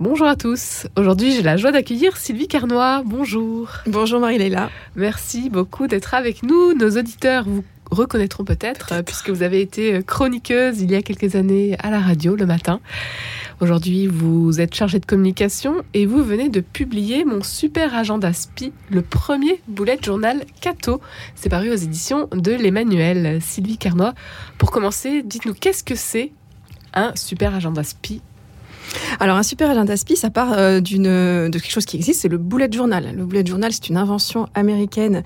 Bonjour à tous. Aujourd'hui, j'ai la joie d'accueillir Sylvie Carnois. Bonjour. Bonjour Marie-Léla. Merci beaucoup d'être avec nous. Nos auditeurs vous reconnaîtront peut-être puisque vous avez été chroniqueuse il y a quelques années à la radio le matin. Aujourd'hui, vous êtes chargée de communication et vous venez de publier mon super agenda SPI, le premier bullet journal Cato. C'est paru aux éditions de l'Emmanuel. Sylvie Carnois, pour commencer, dites-nous qu'est-ce que c'est un super agenda SPI alors un super agenda SPI, ça part euh, d'une de quelque chose qui existe, c'est le bullet journal. Le bullet journal, c'est une invention américaine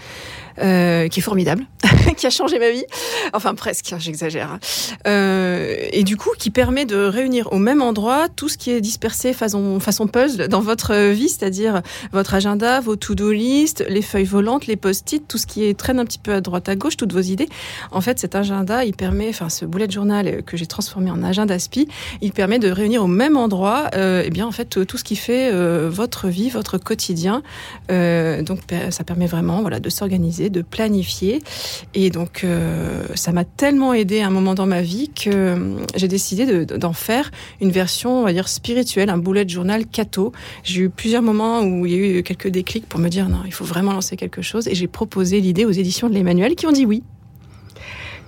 euh, qui est formidable, qui a changé ma vie. Enfin presque, hein, j'exagère. Hein. Euh, et du coup, qui permet de réunir au même endroit tout ce qui est dispersé façon, puzzle dans votre vie, c'est-à-dire votre agenda, vos to-do list, les feuilles volantes, les post-it, tout ce qui traîne un petit peu à droite à gauche, toutes vos idées. En fait, cet agenda, il permet, enfin ce bullet journal que j'ai transformé en agenda SPI, il permet de réunir au même endroit, euh, eh bien en fait tout ce qui fait euh, votre vie, votre quotidien. Euh, donc ça permet vraiment, voilà, de s'organiser de planifier. Et donc, euh, ça m'a tellement aidé à un moment dans ma vie que euh, j'ai décidé d'en faire une version, on va dire, spirituelle, un bullet journal cato. J'ai eu plusieurs moments où il y a eu quelques déclics pour me dire non, il faut vraiment lancer quelque chose. Et j'ai proposé l'idée aux éditions de l'Emmanuel qui ont dit oui.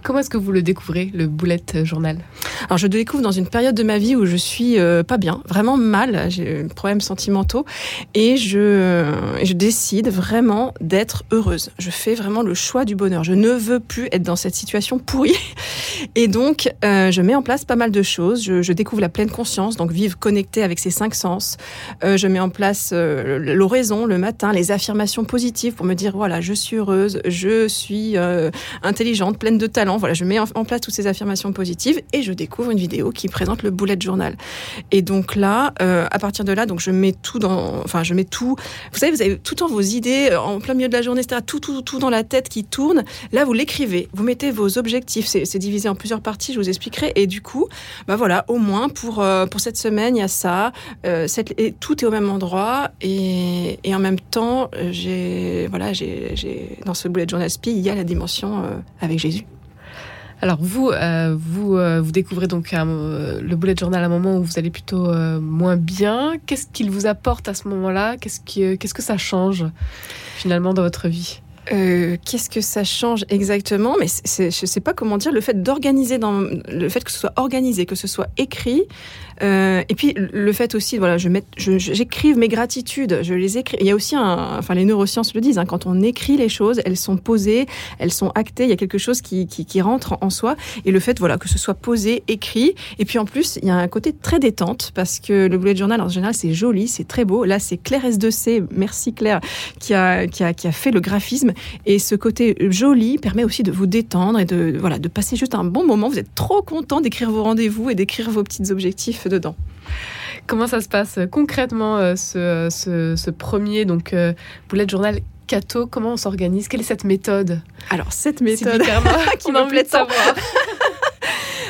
Comment est-ce que vous le découvrez, le bullet journal? Alors, je le découvre dans une période de ma vie où je suis euh, pas bien, vraiment mal, j'ai des problèmes sentimentaux, et je, décide vraiment d'être heureuse. Je fais vraiment le choix du bonheur. Je ne veux plus être dans cette situation pourrie. Et donc, euh, je mets en place pas mal de choses. Je, je, découvre la pleine conscience, donc vivre connecté avec ses cinq sens. Euh, je mets en place l'oraison le matin, les affirmations positives pour me dire, voilà, je suis heureuse, je suis intelligente, pleine de talent voilà, je mets en place toutes ces affirmations positives et je découvre une vidéo qui présente le bullet journal. Et donc là, euh, à partir de là, donc je mets tout dans, enfin je mets tout. Vous savez, vous avez tout le temps vos idées euh, en plein milieu de la journée. Tout, tout, tout dans la tête qui tourne. Là, vous l'écrivez, vous mettez vos objectifs. C'est divisé en plusieurs parties. Je vous expliquerai. Et du coup, bah voilà, au moins pour euh, pour cette semaine, il y a ça. tout est au même endroit et, et en même temps, j'ai voilà, j'ai dans ce bullet journal SPI, il y a la dimension avec Jésus. Alors vous, euh, vous, euh, vous découvrez donc euh, le bullet journal à un moment où vous allez plutôt moins bien. Qu'est-ce qu'il vous apporte à ce moment-là? Qu'est-ce qu'est-ce que ça change finalement dans votre vie? Qu'est-ce que ça change exactement? Mais je ne sais pas comment dire. Le fait d'organiser, le fait que ce soit organisé, que ce soit écrit, euh, et puis le fait aussi, voilà, je j'écrive mes gratitudes, je les écris. Il y a aussi un, enfin les neurosciences le disent, hein, quand on écrit les choses, elles sont posées, elles sont actées. Il y a quelque chose qui, qui, qui rentre en soi. Et le fait, voilà, que ce soit posé, écrit. Et puis en plus, il y a un côté très détente parce que le bullet journal en général c'est joli, c'est très beau. Là, c'est Claire S2C, merci Claire, qui a, qui a qui a fait le graphisme. Et ce côté joli permet aussi de vous détendre et de voilà de passer juste un bon moment. Vous êtes trop content d'écrire vos rendez-vous et d'écrire vos petits objectifs dedans. Comment ça se passe euh, concrètement euh, ce, ce, premier donc euh, bullet journal Cato Comment on s'organise? Quelle est cette méthode? Alors cette méthode qui me plaît de savoir.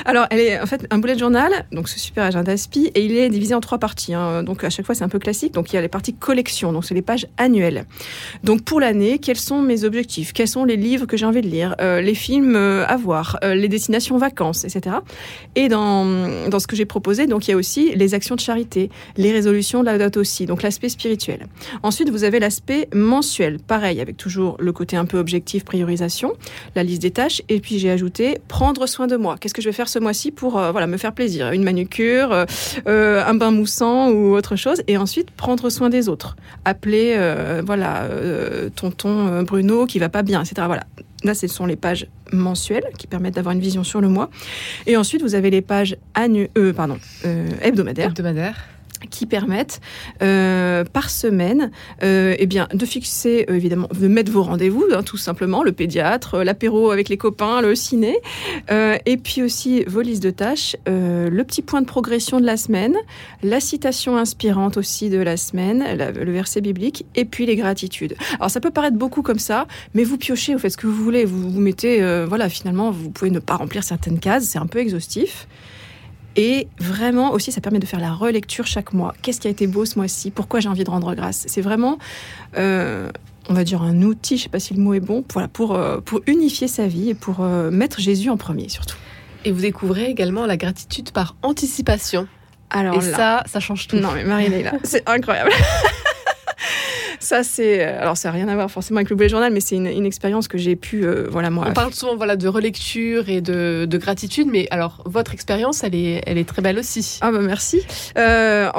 Alors, elle est en fait un bullet journal, donc ce super agenda SPI, et il est divisé en trois parties. Hein. Donc, à chaque fois, c'est un peu classique. Donc, il y a les parties collection, donc c'est les pages annuelles. Donc, pour l'année, quels sont mes objectifs? Quels sont les livres que j'ai envie de lire? Euh, Les films euh, à voir euh, Les destinations vacances, etc. Et dans, dans ce que j'ai proposé, donc, il y a aussi les actions de charité, les résolutions de la date aussi, donc l'aspect spirituel. Ensuite, vous avez l'aspect mensuel, pareil, avec toujours le côté un peu objectif, priorisation, la liste des tâches, et puis j'ai ajouté prendre soin de moi. Qu'est-ce que je vais faire ce mois-ci pour euh, voilà me faire plaisir, une manucure, euh, euh, un bain moussant ou autre chose, et ensuite prendre soin des autres. Appeler voilà tonton Bruno qui va pas bien, etc. Voilà. Là, ce sont les pages mensuelles qui permettent d'avoir une vision sur le mois. Et ensuite, vous avez les pages annu pardon. Hebdomadaires qui permettent euh, par semaine euh, eh bien de fixer euh, évidemment de mettre vos rendez-vous hein, tout simplement le pédiatre l'apéro avec les copains le ciné et puis aussi vos listes de tâches le petit point de progression de la semaine la citation inspirante aussi de la semaine le verset biblique et puis les gratitudes. Alors ça peut paraître beaucoup comme ça mais vous piochez vous faites ce que vous voulez vous vous mettez voilà finalement vous pouvez ne pas remplir certaines cases c'est un peu exhaustif et vraiment aussi, ça permet de faire la relecture chaque mois. Qu'est-ce qui a été beau ce mois-ci? Pourquoi j'ai envie de rendre grâce? C'est vraiment, euh, on va dire, un outil, je ne sais pas si le mot est bon, voilà, pour, euh, pour unifier sa vie et pour euh, mettre Jésus en premier surtout. Et vous découvrez également la gratitude par anticipation. Alors Et ça, ça change tout. Non, mais Marie-Leila, c'est incroyable. ça, c'est. Euh, alors, ça n'a rien à voir forcément avec le bullet journal, mais c'est une, expérience que j'ai pu. Euh, voilà, moi. On parle souvent voilà, de relecture et de, gratitude, mais alors, votre expérience, elle est, elle est très belle aussi. Ah, bah merci. Euh,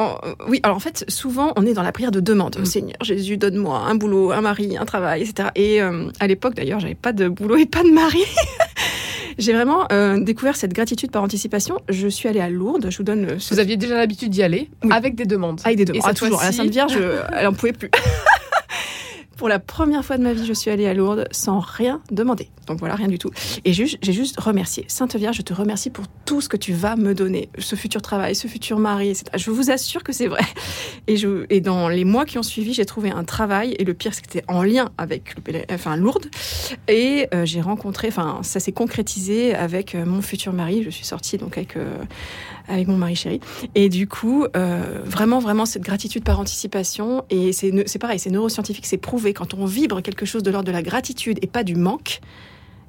oui, alors en fait, souvent, on est dans la prière de demande. Mm. Seigneur Jésus, donne-moi un boulot, un mari, un travail, etc. Et à l'époque, d'ailleurs, j'avais pas de boulot et pas de mari. J'ai vraiment découvert cette gratitude par anticipation. Je suis allée à Lourdes. Je vous donne. Vous aviez déjà l'habitude d'y aller avec des demandes. Avec des demandes. Et ah, toujours. À la Sainte Vierge, elle en pouvait plus. Pour la première fois de ma vie, je suis allée à Lourdes sans rien demander. Donc voilà, rien du tout. Et j'ai juste remercié. Sainte Vierge, je te remercie pour tout ce que tu vas me donner. Ce futur travail, ce futur mari. Je vous assure que c'est vrai. Et, dans les mois qui ont suivi, j'ai trouvé un travail. Et le pire, c'était en lien avec le, enfin, Lourdes. Et euh, j'ai rencontré, enfin, ça s'est concrétisé avec euh, mon futur mari. Je suis sortie donc avec, euh, avec mon mari chéri. Et du coup, vraiment, vraiment, cette gratitude par anticipation. Et c'est pareil, c'est neuroscientifique, c'est prouvé quand on vibre quelque chose de l'ordre de la gratitude et pas du manque,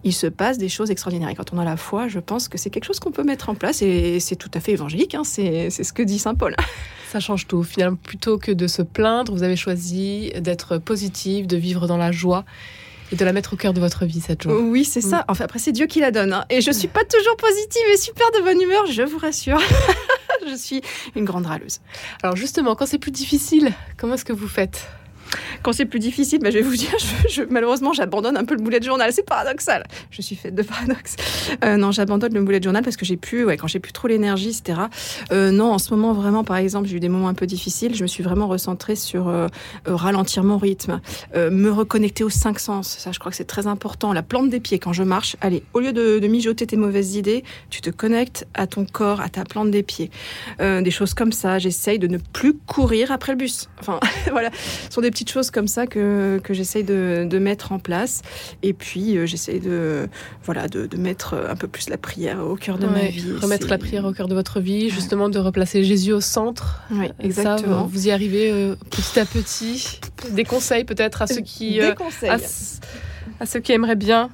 il se passe des choses extraordinaires. Et quand on a la foi, je pense que c'est quelque chose qu'on peut mettre en place et c'est tout à fait évangélique. Hein. c'est ce que dit saint Paul. Ça change tout. Finalement, plutôt que de se plaindre, vous avez choisi d'être positif, de vivre dans la joie et de la mettre au cœur de votre vie cette joie. Oui, c'est ça. Mm. Enfin, après, c'est Dieu qui la donne. Hein. Et je suis pas toujours positive et super de bonne humeur, je vous rassure. je suis une grande râleuse. Alors justement, quand c'est plus difficile, comment est-ce que vous faites? Quand c'est plus difficile, bah, je vais vous dire, malheureusement, j'abandonne un peu le boulet de journal. C'est paradoxal. Je suis faite de paradoxes. Euh, non, j'abandonne le boulet de journal parce que j'ai plus, ouais, quand j'ai plus trop l'énergie, etc. Euh, non, en ce moment, vraiment, par exemple, j'ai eu des moments un peu difficiles. Je me suis vraiment recentrée sur euh, ralentir mon rythme, me reconnecter aux cinq sens. Ça, je crois que c'est très important. La plante des pieds quand je marche. Allez, au lieu de, de mijoter tes mauvaises idées, tu te connectes à ton corps, à ta plante des pieds. des choses comme ça. J'essaye de ne plus courir après le bus. Enfin, voilà, ce sont des petites choses comme ça que, que j'essaye de, de, mettre en place. Et puis, euh, j'essaye de, voilà, de, de, mettre un peu plus la prière au cœur de ma vie. Remettre la prière au cœur de votre vie, justement de replacer Jésus au centre. Oui, exactement. vous y arrivez euh, petit à petit. Des conseils peut-être à ceux qui... Des euh, conseils. À, ceux qui aimeraient bien.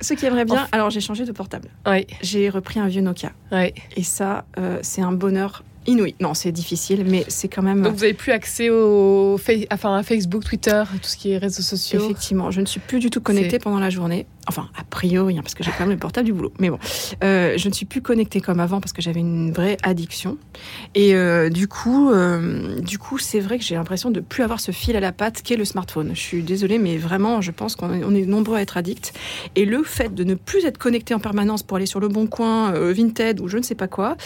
Ceux qui aimeraient bien. Alors, j'ai changé de portable. Oui. J'ai repris un vieux Nokia. Oui. Et ça, c'est un bonheur inouï. Non, c'est difficile, mais c'est quand même. Donc vous n'avez plus accès au enfin, à Facebook, Twitter, tout ce qui est réseaux sociaux Effectivement, je ne suis plus du tout connectée pendant la journée. Enfin, a priori, hein, parce que j'ai quand même le portable du boulot. Mais bon, euh, je ne suis plus connectée comme avant parce que j'avais une vraie addiction. Et euh, du coup, euh, du coup, c'est vrai que j'ai l'impression de plus avoir ce fil à la patte qu'est le smartphone. Je suis désolée, mais vraiment, je pense qu'on est nombreux à être addicts. Et le fait de ne plus être connecté en permanence pour aller sur le bon coin, Vinted ou je ne sais pas quoi,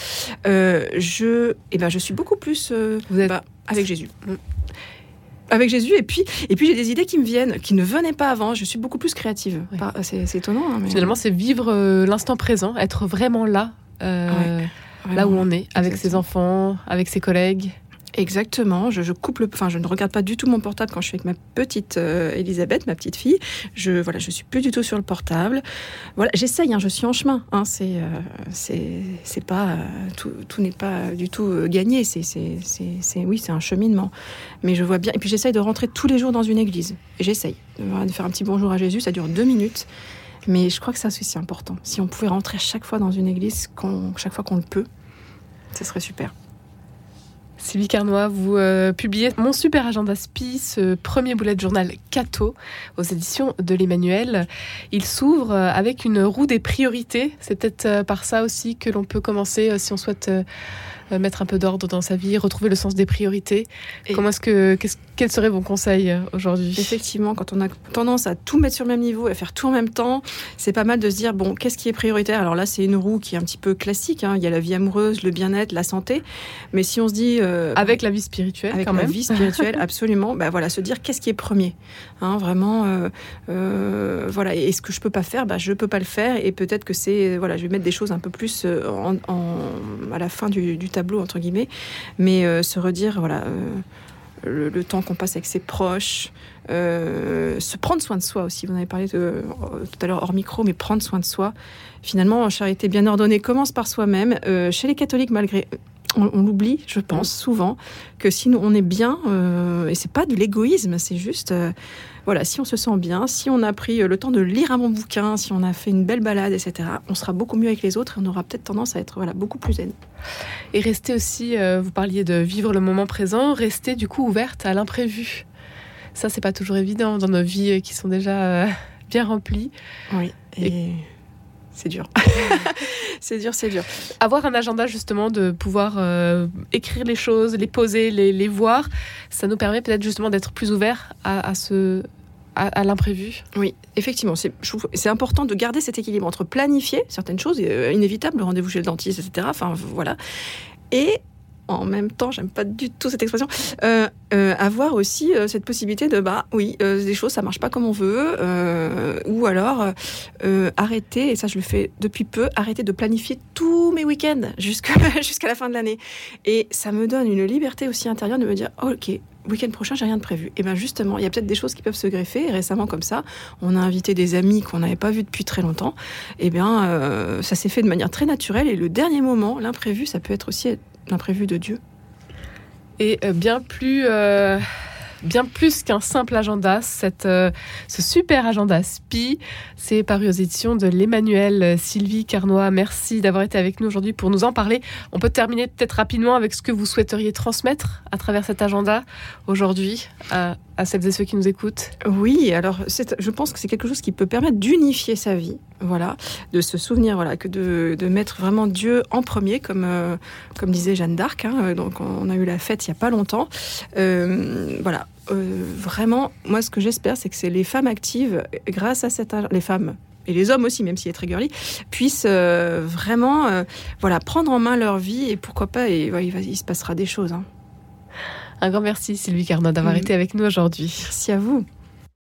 je, eh ben, je suis beaucoup plus Vous êtes... Bah, avec Jésus. Avec Jésus. Et puis, et puis j'ai des idées qui me viennent, qui ne venaient pas avant. Je suis beaucoup plus créative. C'est étonnant. Hein, Finalement, c'est vivre euh, l'instant présent, être vraiment là, euh, là où on est, avec ses enfants, avec ses collègues. Exactement. Je, coupe le, enfin, je ne regarde pas du tout mon portable quand je suis avec ma petite euh, Elisabeth, ma petite fille. Je, voilà, je suis plus du tout sur le portable. Voilà, j'essaye. Hein, je suis en chemin. Hein, c'est, euh, c'est, pas tout, tout n'est pas du tout euh, gagné. C'est, c'est, oui, c'est un cheminement. Mais je vois bien. Et puis j'essaye de rentrer tous les jours dans une église. J'essaye de faire un petit bonjour à Jésus. Ça dure deux minutes. Mais je crois que ça c'est important. Si on pouvait rentrer chaque fois dans une église, chaque fois qu'on le peut, ce serait super. Sylvie Carnois, vous euh, publiez Mon super agenda SPI, ce premier boulet de journal Cato aux éditions de l'Emmanuel. Il s'ouvre euh, avec une roue des priorités. C'est peut-être euh, par ça aussi que l'on peut commencer si on souhaite euh, mettre un peu d'ordre dans sa vie, retrouver le sens des priorités. Comment est-ce que, quels seraient vos conseils euh, aujourd'hui? Effectivement, quand on a tendance à tout mettre sur le même niveau, à faire tout en même temps, c'est pas mal de se dire bon, qu'est-ce qui est prioritaire? Alors là, c'est une roue qui est un petit peu classique. Hein. Il y a la vie amoureuse, le bien-être, la santé. Mais si on se dit euh, avec la vie spirituelle, avec quand la vie spirituelle, absolument. Ben voilà, se dire qu'est-ce qui est premier? Hein, vraiment, voilà. Et ce que je peux pas faire, bah, je peux pas le faire. Et peut-être que c'est voilà, je vais mettre des choses un peu plus en, à la fin du, du tableau entre guillemets, mais euh, se redire voilà euh, le, temps qu'on passe avec ses proches, euh, se prendre soin de soi aussi. Vous en avez parlé tout à l'heure hors micro, mais prendre soin de soi. Finalement, charité bien ordonnée commence par soi-même. chez les catholiques, malgré on, l'oublie, je pense, souvent, que si on est bien, euh, et c'est pas de l'égoïsme, c'est juste, euh, voilà, si on se sent bien, si on a pris le temps de lire un bon bouquin, si on a fait une belle balade, etc., on sera beaucoup mieux avec les autres et on aura peut-être tendance à être voilà, beaucoup plus zen. Et rester aussi, euh, vous parliez de vivre le moment présent, rester du coup ouverte à l'imprévu. Ça, c'est pas toujours évident dans nos vies qui sont déjà bien remplies. Oui. et c'est dur. c'est dur, c'est dur. Avoir un agenda justement de pouvoir euh, écrire les choses, les poser, les, voir, ça nous permet peut-être justement d'être plus ouverts à, ce, à, l'imprévu. Oui, effectivement, c'est important de garder cet équilibre entre planifier certaines choses, euh, le rendez-vous chez le dentiste, etc. Enfin, voilà. Et en même temps, j'aime pas du tout cette expression, euh, euh, avoir aussi euh, cette possibilité de, bah oui, des choses, ça marche pas comme on veut, ou alors arrêter, et ça je le fais depuis peu, arrêter de planifier tous mes week-ends jusqu'à jusqu'à la fin de l'année. Et ça me donne une liberté aussi intérieure de me dire, ok, week-end prochain, j'ai rien de prévu. Et bien justement, il y a peut-être des choses qui peuvent se greffer. Et récemment, comme ça, on a invité des amis qu'on n'avait pas vus depuis très longtemps. Et bien, ça s'est fait de manière très naturelle. Et le dernier moment, l'imprévu, ça peut être aussi l'imprévu de Dieu. Et euh, bien plus, euh, bien plus qu'un simple agenda, cette, euh, ce super agenda SPI, c'est paru aux éditions de l'Emmanuel. Sylvie Carnois, merci d'avoir été avec nous aujourd'hui pour nous en parler. On peut terminer peut-être rapidement avec ce que vous souhaiteriez transmettre à travers cet agenda aujourd'hui à celles et ceux qui nous écoutent Oui, alors je pense que c'est quelque chose qui peut permettre d'unifier sa vie, voilà, de se souvenir, voilà, que de, de mettre vraiment Dieu en premier, comme, euh, comme disait Jeanne d'Arc. Hein, euh, donc on a eu la fête il y a pas longtemps. Euh, voilà, vraiment, moi ce que j'espère, c'est que c'est les femmes actives, grâce à cette, les femmes et les hommes aussi, même s'il est très girly, puissent vraiment voilà, prendre en main leur vie et pourquoi pas, et il, se passera des choses. Hein. Un grand merci Sylvie Carnot d'avoir mm. été avec nous aujourd'hui. Merci à vous.